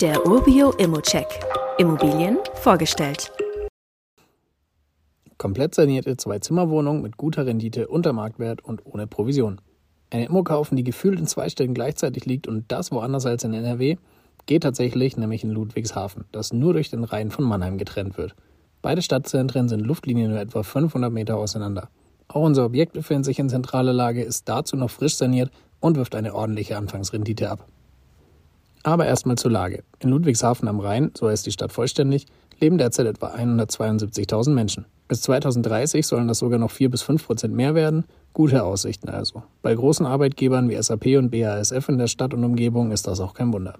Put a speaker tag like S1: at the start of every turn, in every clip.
S1: Der Urbio Immocheck. Immobilien vorgestellt.
S2: Komplett sanierte Zwei-Zimmer-Wohnung mit guter Rendite unter Marktwert und ohne Provision. Eine Immo kaufen, die gefühlt in zwei Städten gleichzeitig liegt und das woanders als in NRW, geht tatsächlich, nämlich in Ludwigshafen, das nur durch den Rhein von Mannheim getrennt wird. Beide Stadtzentren sind Luftlinien nur etwa 500 Meter auseinander. Auch unser Objekt befindet sich in zentraler Lage, ist dazu noch frisch saniert und wirft eine ordentliche Anfangsrendite ab. Aber erstmal zur Lage. In Ludwigshafen am Rhein, so heißt die Stadt vollständig, leben derzeit etwa 172.000 Menschen. Bis 2030 sollen das sogar noch 4 bis 5 Prozent mehr werden. Gute Aussichten also. Bei großen Arbeitgebern wie SAP und BASF in der Stadt und Umgebung ist das auch kein Wunder.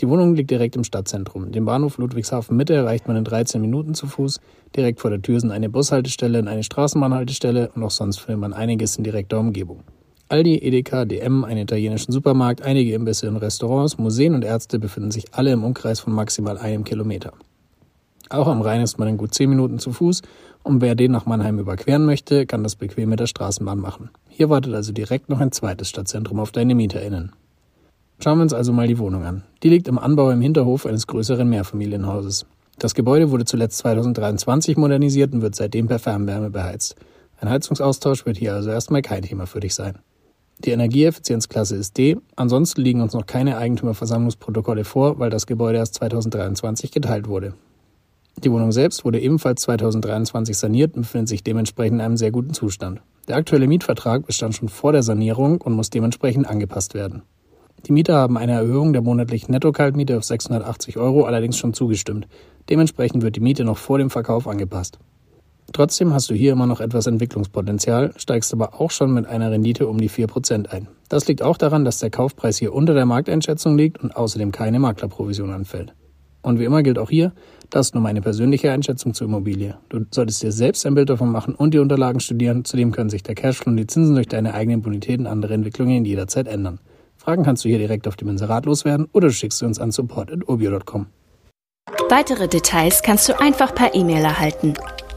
S2: Die Wohnung liegt direkt im Stadtzentrum. Den Bahnhof Ludwigshafen Mitte erreicht man in 13 Minuten zu Fuß. Direkt vor der Tür sind eine Bushaltestelle und eine Straßenbahnhaltestelle und auch sonst findet man einiges in direkter Umgebung. Aldi, Edeka, DM, einen italienischen Supermarkt, einige Imbisse und Restaurants, Museen und Ärzte befinden sich alle im Umkreis von maximal einem Kilometer. Auch am Rhein ist man in gut zehn Minuten zu Fuß und wer den nach Mannheim überqueren möchte, kann das bequem mit der Straßenbahn machen. Hier wartet also direkt noch ein zweites Stadtzentrum auf deine MieterInnen. Schauen wir uns also mal die Wohnung an. Die liegt im Anbau im Hinterhof eines größeren Mehrfamilienhauses. Das Gebäude wurde zuletzt 2023 modernisiert und wird seitdem per Fernwärme beheizt. Ein Heizungsaustausch wird hier also erstmal kein Thema für dich sein. Die Energieeffizienzklasse ist D. Ansonsten liegen uns noch keine Eigentümerversammlungsprotokolle vor, weil das Gebäude erst 2023 geteilt wurde. Die Wohnung selbst wurde ebenfalls 2023 saniert und befindet sich dementsprechend in einem sehr guten Zustand. Der aktuelle Mietvertrag bestand schon vor der Sanierung und muss dementsprechend angepasst werden. Die Mieter haben einer Erhöhung der monatlichen Netto-Kaltmiete auf 680 Euro allerdings schon zugestimmt. Dementsprechend wird die Miete noch vor dem Verkauf angepasst. Trotzdem hast du hier immer noch etwas Entwicklungspotenzial, steigst aber auch schon mit einer Rendite um die 4% ein. Das liegt auch daran, dass der Kaufpreis hier unter der Markteinschätzung liegt und außerdem keine Maklerprovision anfällt. Und wie immer gilt auch hier, das ist nur meine persönliche Einschätzung zur Immobilie. Du solltest dir selbst ein Bild davon machen und die Unterlagen studieren. Zudem können sich der Cashflow und die Zinsen durch deine eigenen Bonitäten und andere Entwicklungen jederzeit ändern. Fragen kannst du hier direkt auf dem Inserat loswerden oder du schickst sie uns an support.urbio.com.
S1: Weitere Details kannst du einfach per E-Mail erhalten.